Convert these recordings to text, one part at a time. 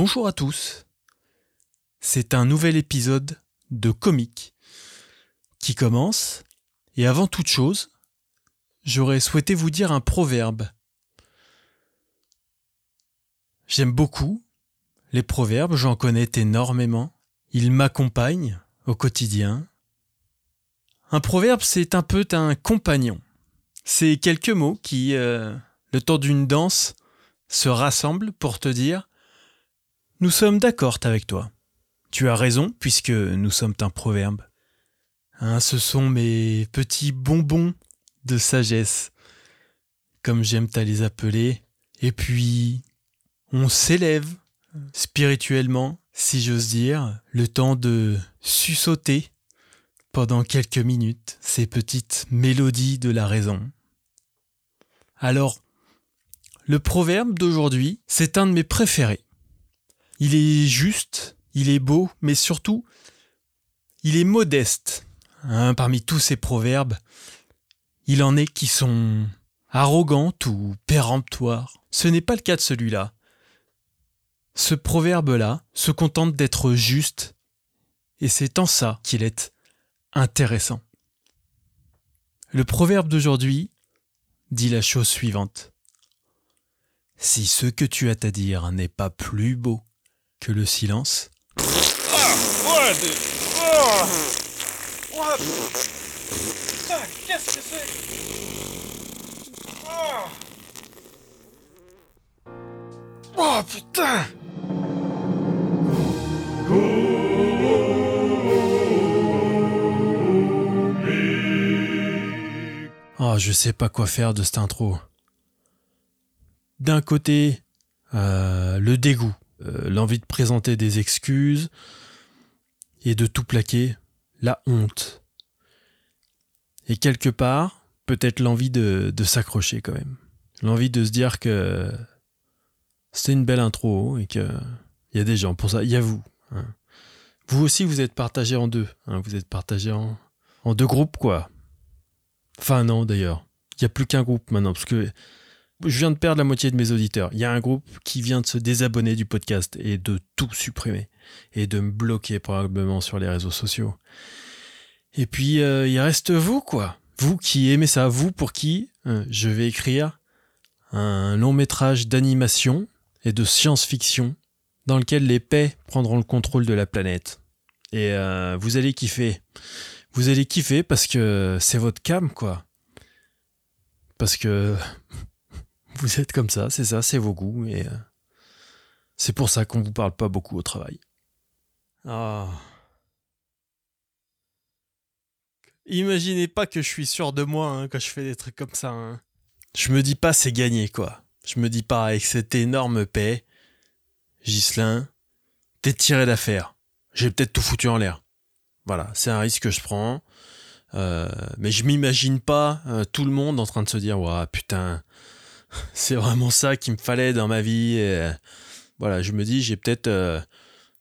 Bonjour à tous. C'est un nouvel épisode de Comique qui commence. Et avant toute chose, j'aurais souhaité vous dire un proverbe. J'aime beaucoup les proverbes, j'en connais énormément. Ils m'accompagnent au quotidien. Un proverbe, c'est un peu un compagnon. C'est quelques mots qui, euh, le temps d'une danse, se rassemblent pour te dire Nous sommes d'accord avec toi. Tu as raison, puisque nous sommes un proverbe. Hein, ce sont mes petits bonbons de sagesse, comme j'aime à les appeler. Et puis, on s'élève spirituellement, si j'ose dire, le temps de sussauter pendant quelques minutes ces petites mélodies de la raison. Alors, le proverbe d'aujourd'hui, c'est un de mes préférés. Il est juste, il est beau, mais surtout, il est modeste. Hein, parmi tous ces proverbes, il en est qui sont arrogantes ou péremptoires. Ce n'est pas le cas de celui-là. Ce proverbe-là se contente d'être juste, et c'est en ça qu'il est intéressant. Le proverbe d'aujourd'hui dit la chose suivante. Si ce que tu as à dire n'est pas plus beau que le silence. Ah, Oh putain Oh, je sais pas quoi faire de cette intro. D'un côté, euh, le dégoût, euh, l'envie de présenter des excuses et de tout plaquer, la honte. Et quelque part, peut-être l'envie de, s'accrocher quand même. L'envie de se dire que c'est une belle intro et qu'il y a des gens pour ça. Il y a vous. Hein. Vous aussi, vous êtes partagé en deux. Hein. Vous êtes partagé en, en deux groupes, quoi. Enfin non d'ailleurs. Il n'y a plus qu'un groupe maintenant, parce que je viens de perdre la moitié de mes auditeurs. Il y a un groupe qui vient de se désabonner du podcast et de tout supprimer. Et de me bloquer probablement sur les réseaux sociaux. Et puis euh, il reste vous, quoi. Vous qui aimez ça, vous pour qui euh, je vais écrire un long métrage d'animation et de science-fiction dans lequel les paix prendront le contrôle de la planète. Et euh, vous allez kiffer vous allez kiffer parce que c'est votre cam, quoi. Parce que vous êtes comme ça, c'est ça, c'est vos goûts, et euh, c'est pour ça qu'on vous parle pas beaucoup au travail. Ah. Imaginez pas que je suis sûr de moi hein, quand je fais des trucs comme ça. Hein. Je me dis pas c'est gagné, quoi. Je me dis pas avec cette énorme paix, Gislin, t'es tiré d'affaire. J'ai peut-être tout foutu en l'air. Voilà, c'est un risque que je prends. Euh, mais je m'imagine pas euh, tout le monde en train de se dire ouais putain c'est vraiment ça qu'il me fallait dans ma vie et, voilà je me dis j'ai peut-être euh,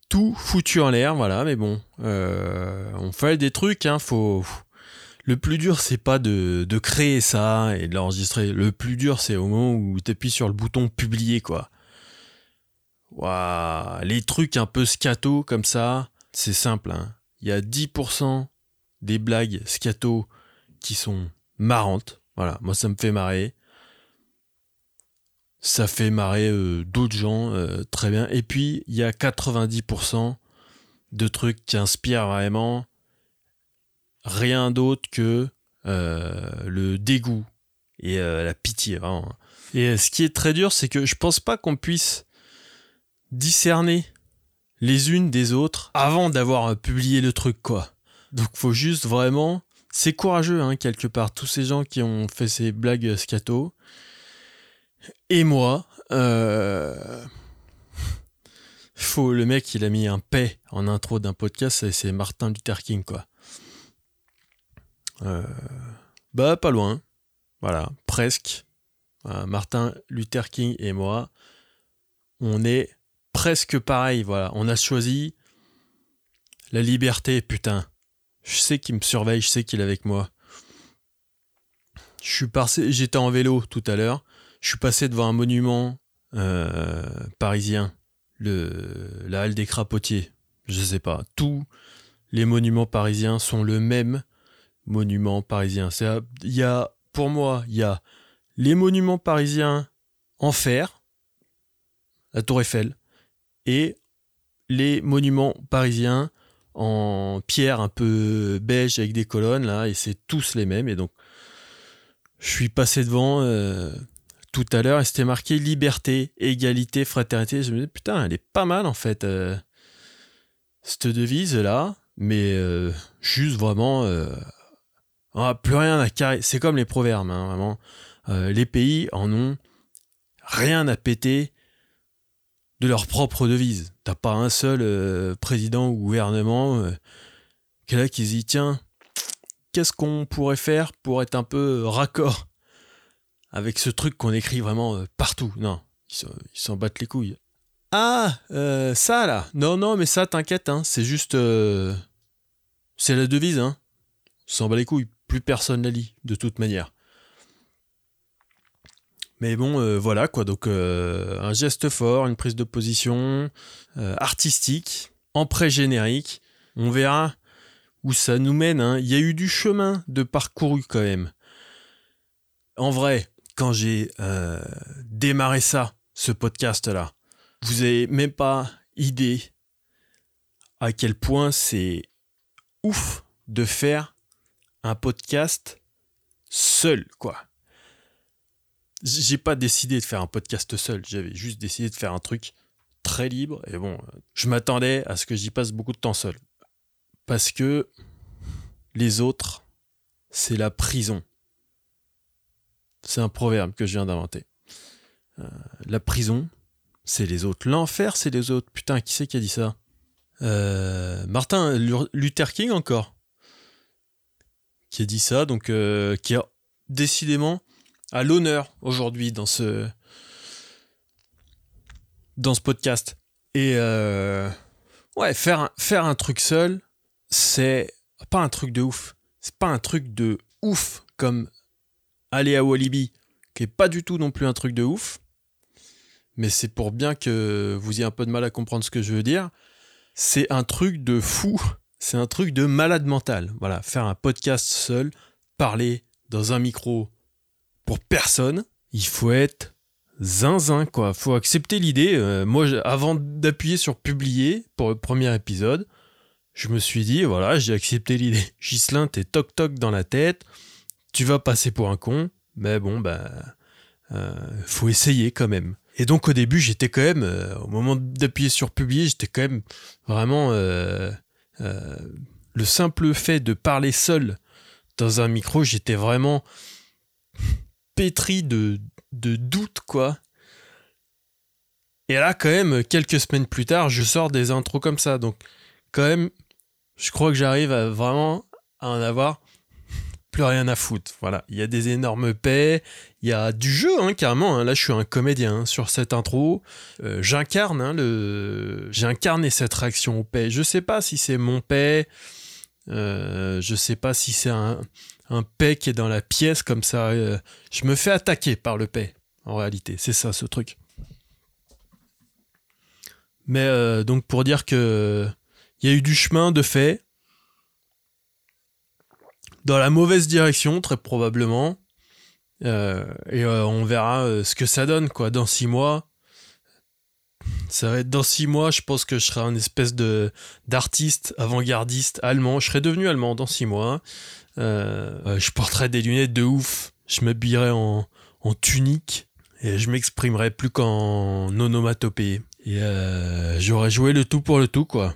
tout foutu en l'air voilà mais bon on fait des trucs hein faut le plus dur c'est pas de, de, créer ça et de l'enregistrer le plus dur c'est au moment où tu appuies sur le bouton publier quoi Waouh, les trucs un peu scato comme ça c'est simple hein il y a 10% des blagues scato qui sont marrantes. Voilà, moi ça me fait marrer. Ça fait marrer euh, d'autres gens euh, très bien. Et puis il y a 90% de trucs qui inspirent vraiment rien d'autre que euh, le dégoût et la pitié. Et ce qui est très dur, c'est que je pense pas qu'on puisse discerner les unes des autres avant d'avoir publié le truc, quoi. Donc faut juste vraiment. C'est courageux, hein, quelque part, tous ces gens qui ont fait ces blagues scato. Et moi, euh... faut le mec, il a mis un paix en intro d'un podcast, c'est Martin Luther King, quoi. Euh... Bah, pas loin. Voilà, presque. Martin Luther King et moi, on est presque pareil. Voilà, on a choisi la liberté, putain. Je sais qu'il me surveille, je sais qu'il est avec moi. J'étais en vélo tout à l'heure. Je suis passé devant un monument euh, parisien, la halle des crapotiers. Je sais pas. Tous les monuments parisiens sont le même monument parisien. Y a, pour moi, il y a les monuments parisiens en fer, la Tour Eiffel, et les monuments parisiens en pierre un peu beige avec des colonnes là et c'est tous les mêmes et donc je suis passé devant euh, tout à l'heure et c'était marqué liberté, égalité, fraternité. Je me dis putain, elle est pas mal en fait euh, cette devise là, mais euh, juste vraiment plus rien à carrer. C'est comme les proverbes, hein, vraiment. les pays en ont rien à péter de leur propre devise. T'as pas un seul euh, président ou gouvernement euh, qui est là qui se dit tiens, qu'est-ce qu'on pourrait faire pour être un peu raccord avec ce truc qu'on écrit vraiment euh, partout Non, ils s'en battent les couilles. Ah, ça là Non, non, mais ça, t'inquiète, hein, c'est juste. c'est la devise, hein. S'en bat les couilles, plus personne la lit, de toute manière. Mais bon, euh, voilà quoi. Donc euh, un geste fort, une prise de position euh, artistique, en pré-générique. On verra où ça nous mène. Hein. Il y a eu du chemin de parcouru quand même. En vrai, quand j'ai démarré ça, ce podcast-là, vous avez même pas idée à quel point c'est ouf de faire un podcast seul, quoi j'ai pas décidé de faire un podcast seul, j'avais juste décidé de faire un truc très libre. Et bon, je m'attendais à ce que j'y passe beaucoup de temps seul. Parce que les autres, c'est la prison. C'est un proverbe que je viens d'inventer. Euh, la prison, c'est les autres. L'enfer, c'est les autres. Putain, qui c'est qui a dit ça? Euh, Martin Luther King encore. Qui a dit ça, donc euh, qui a décidément à l'honneur aujourd'hui dans ce podcast. Et ouais, faire un, faire un truc seul, c'est pas un truc de ouf. C'est pas un truc de ouf comme aller à Walibi, qui est pas du tout non plus un truc de ouf. Mais c'est pour bien que vous ayez un peu de mal à comprendre ce que je veux dire. C'est un truc de fou. C'est un truc de malade mental. Voilà, faire un podcast seul, parler dans un micro pour personne. Il faut être zinzin, quoi. Faut accepter l'idée. Euh, moi, avant d'appuyer sur publier pour le premier épisode, je me suis dit, voilà, j'ai accepté l'idée. Gislin, t'es toc-toc dans la tête. Tu vas passer pour un con. Mais bon, bah, euh, faut essayer quand même. Et donc, au début, j'étais quand même, euh, au moment d'appuyer sur publier, j'étais quand même vraiment. le simple fait de parler seul dans un micro, j'étais vraiment pétri de, de doutes, quoi. Et là, quand même, quelques semaines plus tard, je sors des intros comme ça. Donc, quand même, je crois que j'arrive à vraiment à en avoir plus rien à foutre. Voilà, il y a des énormes paix, il y a du jeu, hein, carrément. Hein. Là, je suis un comédien hein, sur cette intro. Euh, j'incarne le, j'ai incarné cette réaction au paix. Je sais pas si c'est mon paix. Euh, je sais pas si c'est un, un paix qui est dans la pièce comme ça. Euh, je me fais attaquer par le paix, en réalité. C'est ça ce truc. Mais euh, donc pour dire que il y a eu du chemin de fait dans la mauvaise direction très probablement euh, et on verra ce que ça donne quoi dans six mois ça va être dans six mois, je pense que je serai un espèce de d'artiste avant-gardiste allemand. Je serai devenu allemand dans six mois. Euh, je porterai des lunettes de ouf. Je m'habillerai en, en tunique et je m'exprimerai plus qu'en onomatopée. Et euh, j'aurais joué le tout pour le tout, quoi.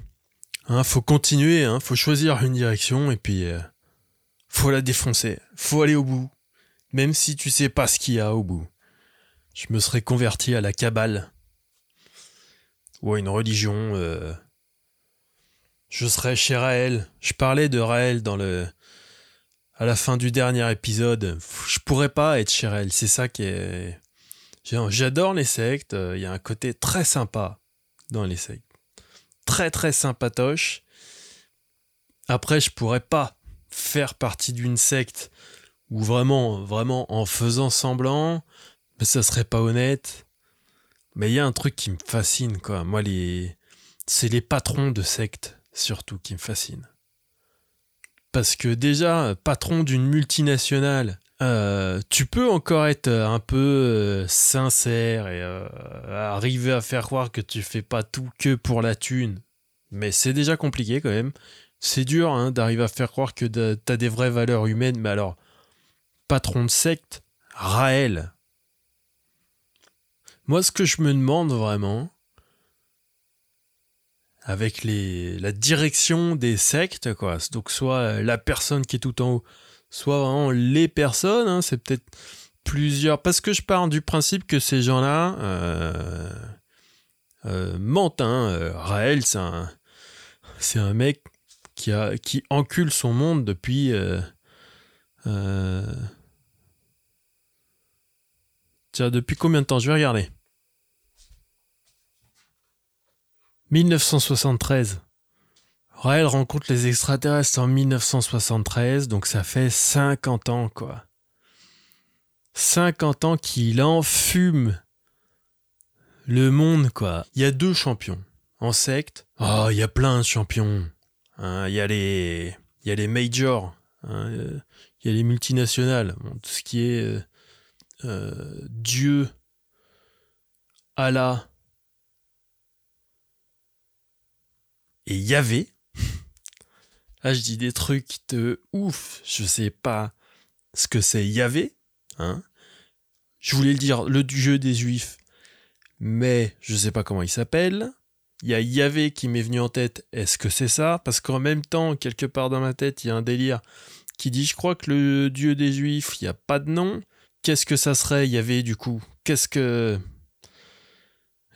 Hein, faut continuer, hein, faut choisir une direction et puis euh, faut la défoncer. Faut aller au bout. Même si tu sais pas ce qu'il y a au bout. Je me serais converti à la cabale ou à une religion. Euh, je serais chez Raël. Je parlais de Raël dans le à la fin du dernier épisode. Je pourrais pas être chez Raël. C'est ça qui est. J'adore les sectes. Il y a un côté très sympa dans les sectes. Très très sympatoche. Après, je pourrais pas faire partie d'une secte ou vraiment, vraiment en faisant semblant, mais ça serait pas honnête. Mais il y a un truc qui me fascine, quoi. Moi, les... c'est les patrons de sectes, surtout, qui me fascinent. Parce que déjà, patron d'une multinationale, euh, tu peux encore être un peu euh, sincère et euh, arriver à faire croire que tu fais pas tout que pour la thune. Mais c'est déjà compliqué quand même. C'est dur hein, d'arriver à faire croire que tu as des vraies valeurs humaines. Mais alors, patron de secte, Raël. Moi, ce que je me demande vraiment, avec les, la direction des sectes, quoi. Donc, soit la personne qui est tout en haut, soit vraiment les personnes, hein, c'est peut-être plusieurs. Parce que je pars du principe que ces gens-là euh, euh, mentent. Hein. Euh, Raël, c'est un mec qui, a, qui encule son monde depuis. Tiens, depuis combien de temps? Je vais regarder. 1973. Raël rencontre les extraterrestres en 1973, donc ça fait 50 ans, quoi. 50 ans qu'il enfume le monde, quoi. Il y a deux champions. En secte, oh, il y a plein de champions. Hein. Il y a les, il y a les majors, hein. il y a les multinationales, tout ce qui est euh, euh, Dieu, Allah, et Yahvé. Là, je dis des trucs de ouf. Je sais pas ce que c'est Yahvé. Hein. Je voulais le dire, le dieu des juifs, mais je sais pas comment il s'appelle. Il y a Yahvé qui m'est venu en tête. Est-ce que c'est ça? Parce qu'en même temps, quelque part dans ma tête, il y a un délire qui dit je crois que le dieu des juifs, il n'y a pas de nom. Qu'est-ce que ça serait Yahvé du coup? Qu'est-ce que.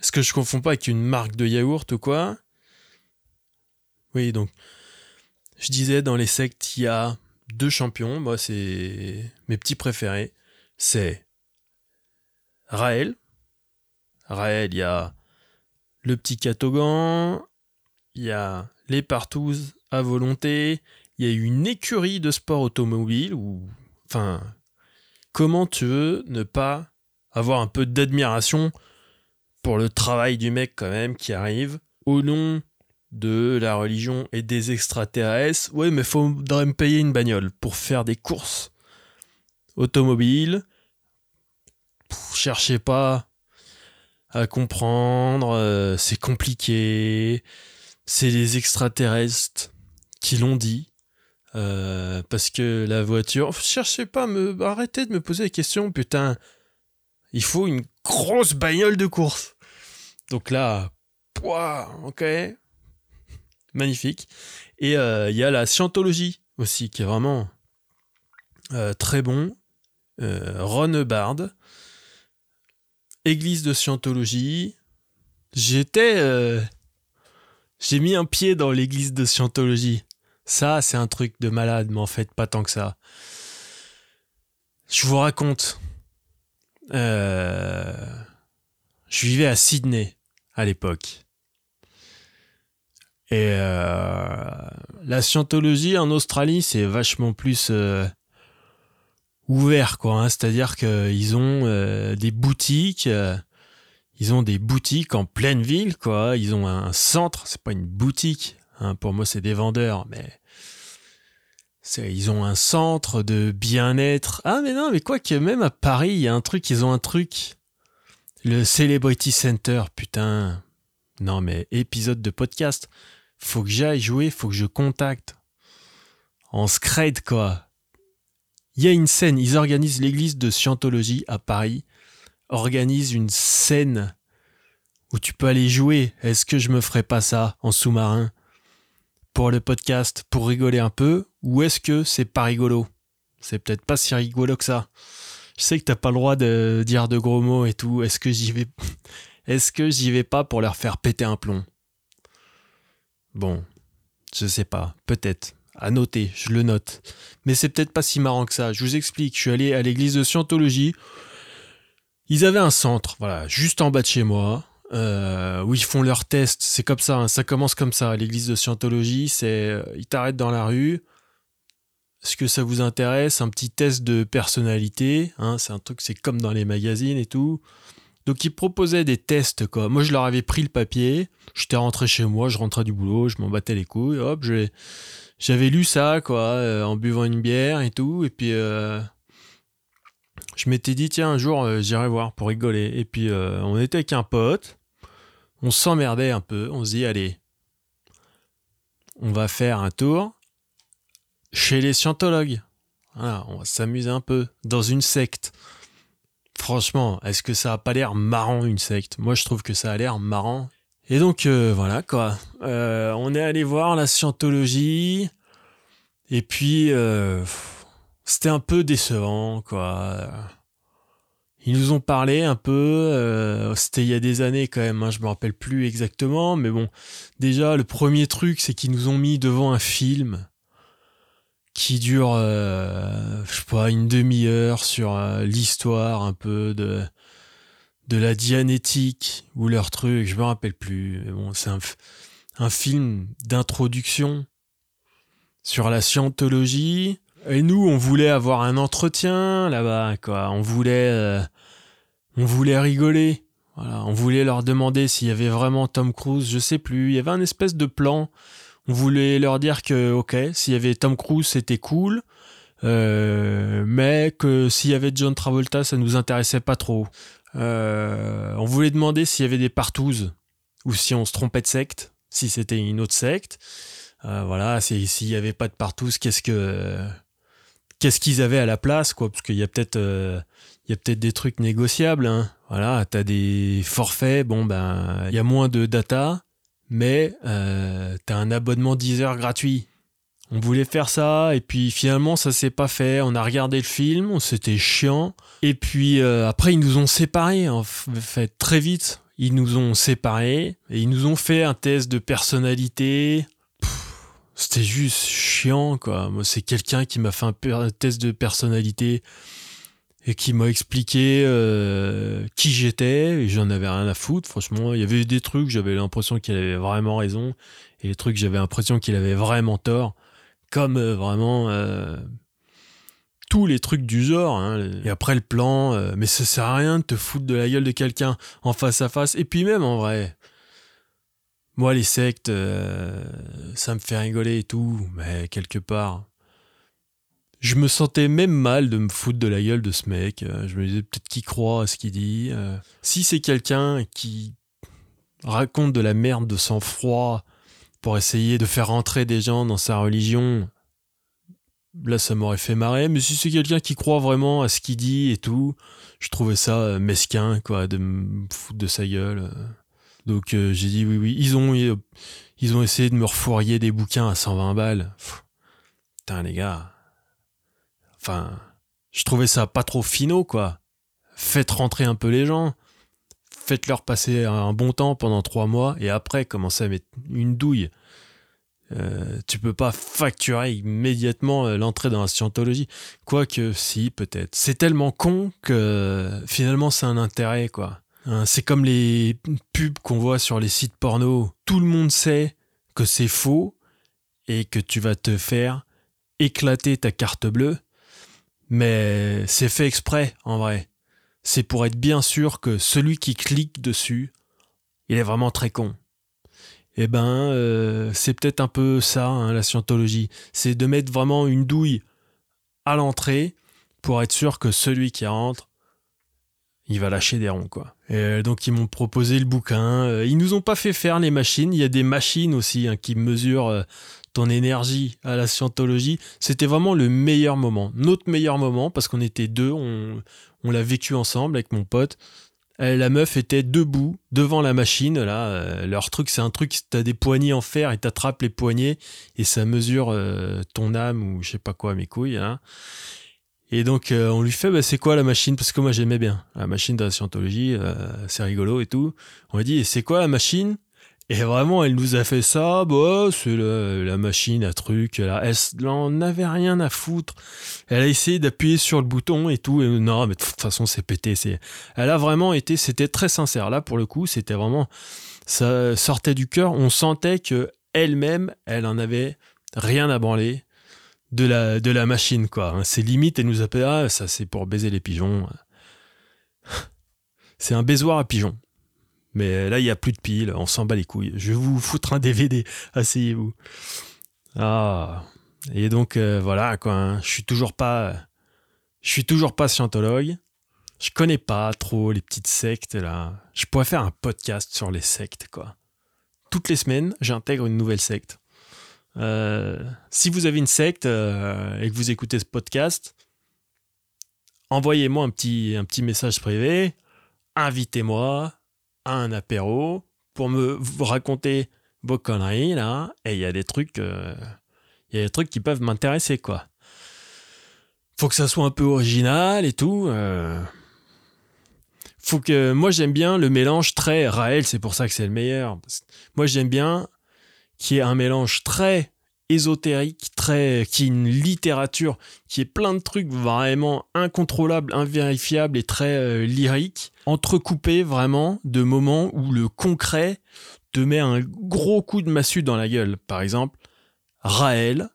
Est-ce que je confonds pas avec une marque de yaourt ou quoi? Oui, donc, je disais, dans les sectes, il y a deux champions. Moi, c'est mes petits préférés. C'est Raël. Raël, il y a le petit Catogan, il y a les Partouzes à volonté, il y a une écurie de sport automobile enfin comment tu veux ne pas avoir un peu d'admiration pour le travail du mec quand même qui arrive au nom de la religion et des extraterrestres. Ouais, mais faudrait me payer une bagnole pour faire des courses automobiles. cherchez pas à comprendre, euh, c'est compliqué. C'est les extraterrestres qui l'ont dit. Euh, parce que la voiture. Cherchez pas à me. Arrêtez de me poser des questions, putain. Il faut une grosse bagnole de course. Donc là, pouah, ok magnifique. Et euh, il y a la scientologie aussi, qui est vraiment très bon. Euh, Ron église de scientologie. J'étais. J'ai mis un pied dans l'église de scientologie. Ça, c'est un truc de malade, mais en fait, pas tant que ça. Je vous raconte. je vivais à Sydney à l'époque. Et euh, la scientologie en Australie, c'est vachement plus euh, ouvert, quoi. Hein. C'est-à-dire qu'ils ont euh, des boutiques, ils ont des boutiques en pleine ville, quoi. Ils ont un centre, c'est pas une boutique. Hein. Pour moi, c'est des vendeurs, mais ils ont un centre de bien-être. Ah, mais non, mais quoi que même à Paris, il y a un truc, ils ont un truc. Le Celebrity Center, putain. Non, mais épisode de podcast faut que j'aille jouer, faut que je contacte. En scred, quoi. Il y a une scène, ils organisent l'église de Scientologie à Paris, organisent une scène où tu peux aller jouer. Est-ce que je me ferais pas ça en sous-marin pour le podcast, pour rigoler un peu, ou est-ce que c'est pas rigolo? C'est peut-être pas si rigolo que ça. Je sais que t'as pas le droit de dire de gros mots et tout. Est-ce que j'y vais Est-ce que j'y vais pas pour leur faire péter un plomb? Bon, je sais pas, peut-être. À noter, je le note. Mais c'est peut-être pas si marrant que ça. Je vous explique, je suis allé à l'église de Scientologie. Ils avaient un centre, voilà, juste en bas de chez moi, euh, où ils font leurs tests. C'est comme ça, hein, ça commence comme ça. L'église de Scientologie, c'est. Euh, ils t'arrêtent dans la rue. Est-ce que ça vous intéresse? Un petit test de personnalité. Hein, c'est un truc, c'est comme dans les magazines et tout. Donc ils proposaient des tests quoi. Moi je leur avais pris le papier, j'étais rentré chez moi, je rentrais du boulot, je m'en battais les couilles, hop, j'avais lu ça quoi, euh, en buvant une bière et tout, et puis euh, je m'étais dit tiens un jour euh, j'irai voir pour rigoler. Et puis on était avec un pote, on s'emmerdait un peu, on se dit allez, on va faire un tour chez les scientologues. On va s'amuser un peu dans une secte. Franchement, est-ce que ça a pas l'air marrant une secte? Moi, je trouve que ça a l'air marrant. Et donc euh, voilà quoi. Euh, on est allé voir la scientologie et puis euh, c'était un peu décevant quoi. Ils nous ont parlé un peu, c'était il y a des années quand même, hein, je me rappelle plus exactement, mais bon, déjà le premier truc c'est qu'ils nous ont mis devant un film qui dure, je sais pas, une demi-heure sur l'histoire un peu de de la dianétique ou leur truc, je me rappelle plus. Bon, c'est un, un film d'introduction sur la scientologie. Et nous, on voulait avoir un entretien là-bas, quoi. On voulait, euh, on voulait rigoler. Voilà, on voulait leur demander s'il y avait vraiment Tom Cruise, je sais plus. Il y avait un espèce de plan on voulait leur dire que, ok, s'il y avait Tom Cruise, c'était cool, euh, mais que s'il y avait John Travolta, ça nous intéressait pas trop. Euh, on voulait demander s'il y avait des partouzes ou si on se trompait de secte, si c'était une autre secte. Euh, voilà, s'il y avait pas de partouzes, qu'est-ce que qu'est-ce qu'ils avaient à la place, quoi? Parce qu'il y a peut-être il y a peut-être des trucs négociables. Hein. Voilà, t'as des forfaits, bon ben il y a moins de data mais euh, t'as un abonnement 10 heures gratuit. On voulait faire ça, et puis finalement ça s'est pas fait. On a regardé le film, c'était chiant. Et puis euh, après ils nous ont séparés, en fait très vite. Ils nous ont séparés et ils nous ont fait un test de personnalité. C'était juste chiant quoi. Moi c'est quelqu'un qui m'a fait un test de personnalité et qui m'a expliqué euh, qui j'étais et j'en avais rien à foutre franchement il y avait des trucs j'avais l'impression qu'il avait vraiment raison et les trucs j'avais l'impression qu'il avait vraiment tort comme euh, vraiment euh, tous les trucs du genre hein. et après le plan mais ça sert à rien de te foutre de la gueule de quelqu'un en face à face et puis même en vrai moi les sectes ça me fait rigoler et tout mais quelque part je me sentais même mal de me foutre de la gueule de ce mec. Euh, je me disais peut-être qu'il croit à ce qu'il dit. Euh. si c'est quelqu'un qui raconte de la merde de sang-froid pour essayer de faire entrer des gens dans sa religion, là ça m'aurait fait marrer. Mais si c'est quelqu'un qui croit vraiment à ce qu'il dit et tout, je trouvais ça euh, mesquin quoi, de me foutre de sa gueule. Donc j'ai dit oui oui. Ils ont ils ont essayé de me refourrier des bouquins à 120 balles. putain les gars. Enfin, je trouvais ça pas trop finaux, quoi. Faites rentrer un peu les gens. Faites-leur passer un bon temps pendant trois mois et après commencez à mettre une douille. Euh, tu peux pas facturer immédiatement euh, l'entrée dans la scientologie. Quoique, si, peut-être. C'est tellement con que finalement c'est un intérêt, quoi. Hein, c'est comme les pubs qu'on voit sur les sites porno. Tout le monde sait que c'est faux et que tu vas te faire éclater ta carte bleue mais c'est fait exprès, en vrai. C'est pour être bien sûr que celui qui clique dessus, il est vraiment très con. Eh ben, euh, c'est peut-être un peu ça, hein, la scientologie. C'est de mettre vraiment une douille à l'entrée pour être sûr que celui qui rentre, il va lâcher des ronds. Et euh, donc, ils m'ont proposé le bouquin. Euh, ils nous ont pas fait faire les machines. Il y a des machines aussi hein, qui mesurent ton énergie à la scientologie, c'était vraiment le meilleur moment. Notre meilleur moment, parce qu'on était deux, on, l'a vécu ensemble avec mon pote. la meuf était debout devant la machine. Là, euh, leur truc, c'est un truc, t'as des poignées en fer et t'attrapes les poignets et ça mesure euh, ton âme ou je sais pas quoi, mes couilles. Hein. Et donc, euh, on lui fait, bah, c'est quoi la machine? Parce que moi, j'aimais bien la machine de la scientologie, c'est rigolo et tout. On lui dit, c'est quoi la machine? Et vraiment, elle nous a fait ça, bah, c'est la, machine à truc. Elle, elle n'en avait rien à foutre. Elle a essayé d'appuyer sur le bouton et tout. Et non, mais de toute façon, c'est pété. C'est, elle a vraiment été, c'était très sincère. Là, pour le coup, c'était vraiment, ça sortait du cœur. On sentait que elle-même, elle en avait rien à branler de la, de la machine, quoi. C'est limite, elle nous a fait, ah, ça, c'est pour baiser les pigeons. C'est un baisoir à pigeons. Mais là, il n'y a plus de piles, on s'en bat les couilles. Je vais vous foutre un DVD, asseyez-vous. Ah. Et donc, euh, voilà, quoi. Hein. Je suis toujours pas. Je suis toujours pas scientologue. Je connais pas trop les petites sectes, là. Je pourrais faire un podcast sur les sectes, quoi. Toutes les semaines, j'intègre une nouvelle secte. Euh, si vous avez une secte euh, et que vous écoutez ce podcast, envoyez-moi un un petit message privé, invitez-moi un apéro pour me raconter vos conneries là, et il y a des trucs, euh, y a des trucs qui peuvent m'intéresser quoi. Faut que ça soit un peu original et tout. Euh. Faut que moi j'aime bien le mélange très Raël, c'est pour ça que c'est le meilleur. Moi j'aime bien qu'il y ait un mélange très ésotérique, très, qui est une littérature, qui est plein de trucs vraiment incontrôlables, invérifiables et très euh, lyriques, entrecoupés vraiment de moments où le concret te met un gros coup de massue dans la gueule. Par exemple, Raël,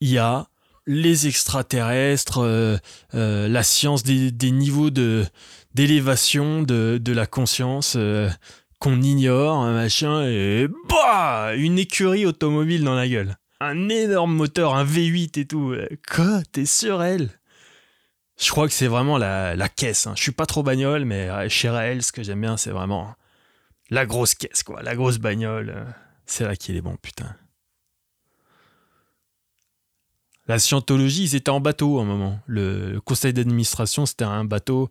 il y a les extraterrestres, euh, euh, la science des, niveaux de d'élévation de, de, la conscience, qu'on ignore, un machin, et bah Une écurie automobile dans la gueule un énorme moteur, un V8 et tout. Quoi? T'es sur elle? Je crois que c'est vraiment la, la caisse. Hein. Je suis pas trop bagnole, mais chez Raël, ce que j'aime bien, c'est vraiment la grosse caisse, quoi. La grosse bagnole. Euh, c'est là qu'il est bon, putain. La scientologie, ils étaient en bateau à un moment. Le, conseil d'administration, c'était un bateau.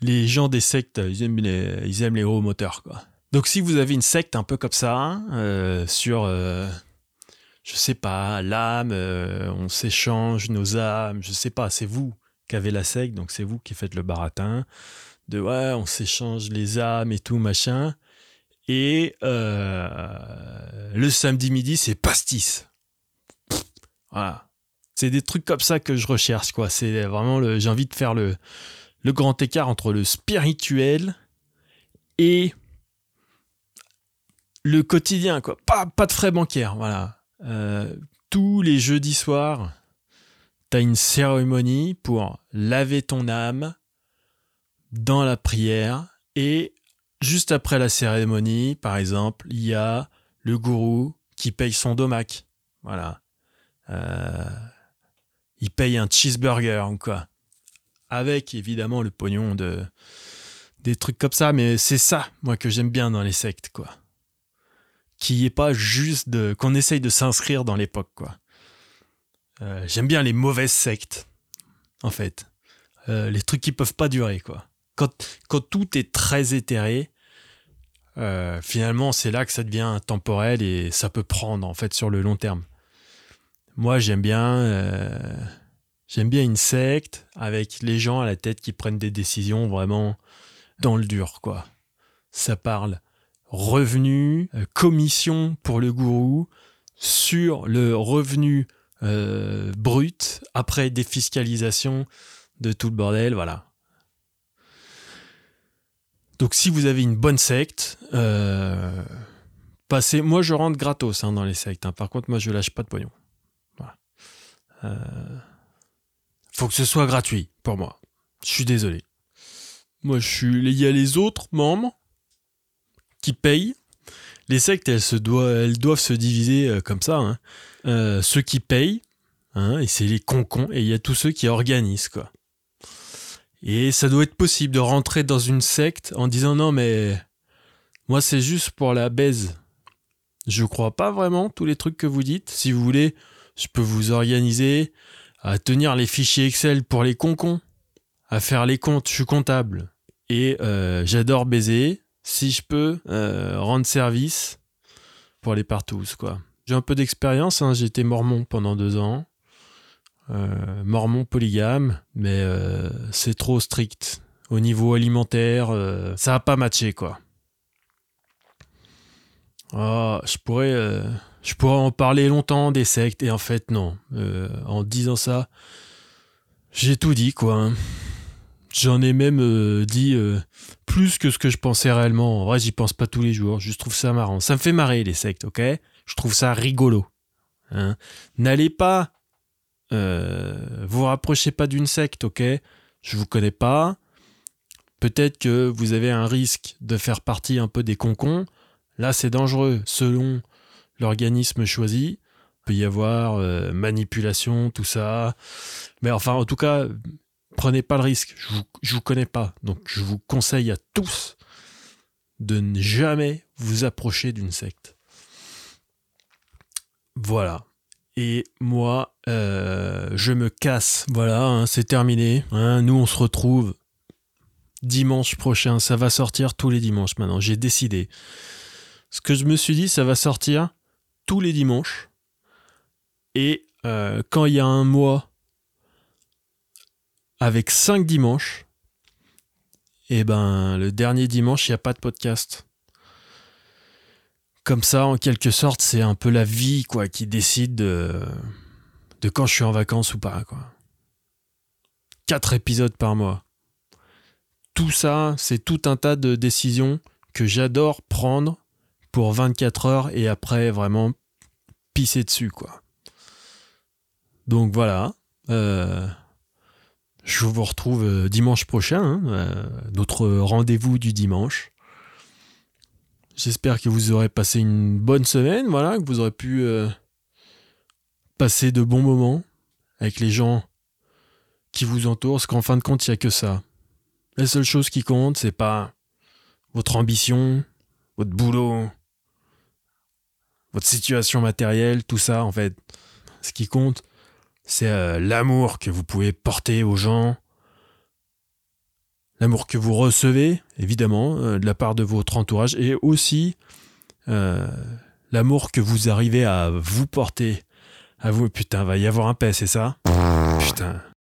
Les gens des sectes, ils aiment les, ils aiment les gros moteurs, quoi. Donc si vous avez une secte un peu comme ça, euh, sur... Euh, je sais pas, l'âme, euh, on s'échange nos âmes, je sais pas, c'est vous qui avez la secte, donc c'est vous qui faites le baratin, de ouais, on s'échange les âmes et tout, machin. Et euh, le samedi midi, c'est pastis. Voilà. C'est des trucs comme ça que je recherche, quoi. C'est vraiment j'ai envie de faire le, le grand écart entre le spirituel et le quotidien, quoi. Pas, pas de frais bancaires, voilà. Euh, tous les jeudis soirs, tu as une cérémonie pour laver ton âme dans la prière. Et juste après la cérémonie, par exemple, il y a le gourou qui paye son domac. Voilà. Euh, il paye un cheeseburger ou quoi. Avec évidemment le pognon de des trucs comme ça, mais c'est ça, moi, que j'aime bien dans les sectes, quoi qui est pas juste de qu'on essaye de s'inscrire dans l'époque quoi. Euh, j'aime bien les mauvaises sectes en fait, euh, les trucs qui peuvent pas durer quoi. Quand quand tout est très éthéré, euh, finalement c'est là que ça devient temporel et ça peut prendre en fait sur le long terme. Moi j'aime bien j'aime bien une secte avec les gens à la tête qui prennent des décisions vraiment dans le dur quoi. Ça parle revenu, euh, commission pour le gourou sur le revenu euh, brut après défiscalisation de tout le bordel, voilà. Donc si vous avez une bonne secte, euh, passez. Moi je rentre gratos hein, dans les sectes. Hein. Par contre moi je lâche pas de pognon. faut que ce soit gratuit pour moi. Je suis désolé. Moi je suis. Il y a les autres membres qui payent. Les sectes, elles, se doivent, elles doivent se diviser euh, comme ça. Hein. Euh, ceux qui payent, hein, et c'est les concons, et il y a tous ceux qui organisent, quoi. Et ça doit être possible de rentrer dans une secte en disant non, mais moi, c'est juste pour la baise. Je crois pas vraiment tous les trucs que vous dites. Si vous voulez, je peux vous organiser à tenir les fichiers Excel pour les concons, à faire les comptes. Je suis comptable. Et euh, j'adore baiser si je peux euh, rendre service pour les partous, quoi. J'ai un peu d'expérience, hein, j'ai été mormon pendant deux ans. Euh, mormon polygame, mais euh, c'est trop strict. Au niveau alimentaire, ça n'a pas matché, quoi. Oh, je pourrais, je pourrais en parler longtemps des sectes, et en fait, non. en disant ça, j'ai tout dit, quoi. Hein. J'en ai même dit plus que ce que je pensais réellement. En vrai, j'y pense pas tous les jours. Je trouve ça marrant. Ça me fait marrer les sectes, ok? Je trouve ça rigolo. Hein N'allez pas euh, vous rapprochez pas d'une secte, ok? Je vous connais pas. Peut-être que vous avez un risque de faire partie un peu des concons. Là, c'est dangereux. Selon l'organisme choisi, il peut y avoir euh, manipulation, tout ça. Mais enfin, en tout cas, prenez pas le risque. Je vous, vous connais pas. Donc, je vous conseille à tous de ne jamais vous approcher d'une secte. Voilà. Et moi, euh, je me casse. Voilà, hein, c'est terminé. Hein. nous, on se retrouve dimanche prochain. Ça va sortir tous les dimanches maintenant. J'ai décidé. Ce que je me suis dit, ça va sortir tous les dimanches. Et euh, quand il y a un mois avec cinq dimanches, et eh ben le dernier dimanche, il n'y a pas de podcast. Comme ça, en quelque sorte, c'est un peu la vie quoi qui décide de, quand je suis en vacances ou pas. Quoi. Quatre épisodes par mois. Tout ça, c'est tout un tas de décisions que j'adore prendre pour 24 heures et après vraiment pisser dessus. quoi. Donc voilà. Euh, je vous retrouve euh, dimanche prochain, hein, euh, notre rendez-vous du dimanche. J'espère que vous aurez passé une bonne semaine, voilà, que vous aurez pu euh, passer de bons moments avec les gens qui vous entourent, parce qu'en fin de compte, il n'y a que ça. La seule chose qui compte, c'est pas votre ambition, votre boulot, votre situation matérielle, tout ça, en fait. Ce qui compte, c'est euh, l'amour que vous pouvez porter aux gens, l'amour que vous recevez, évidemment, euh, de la part de votre entourage, et aussi euh, l'amour que vous arrivez à vous porter. À vous, putain, va y avoir un paix, c'est ça? Putain.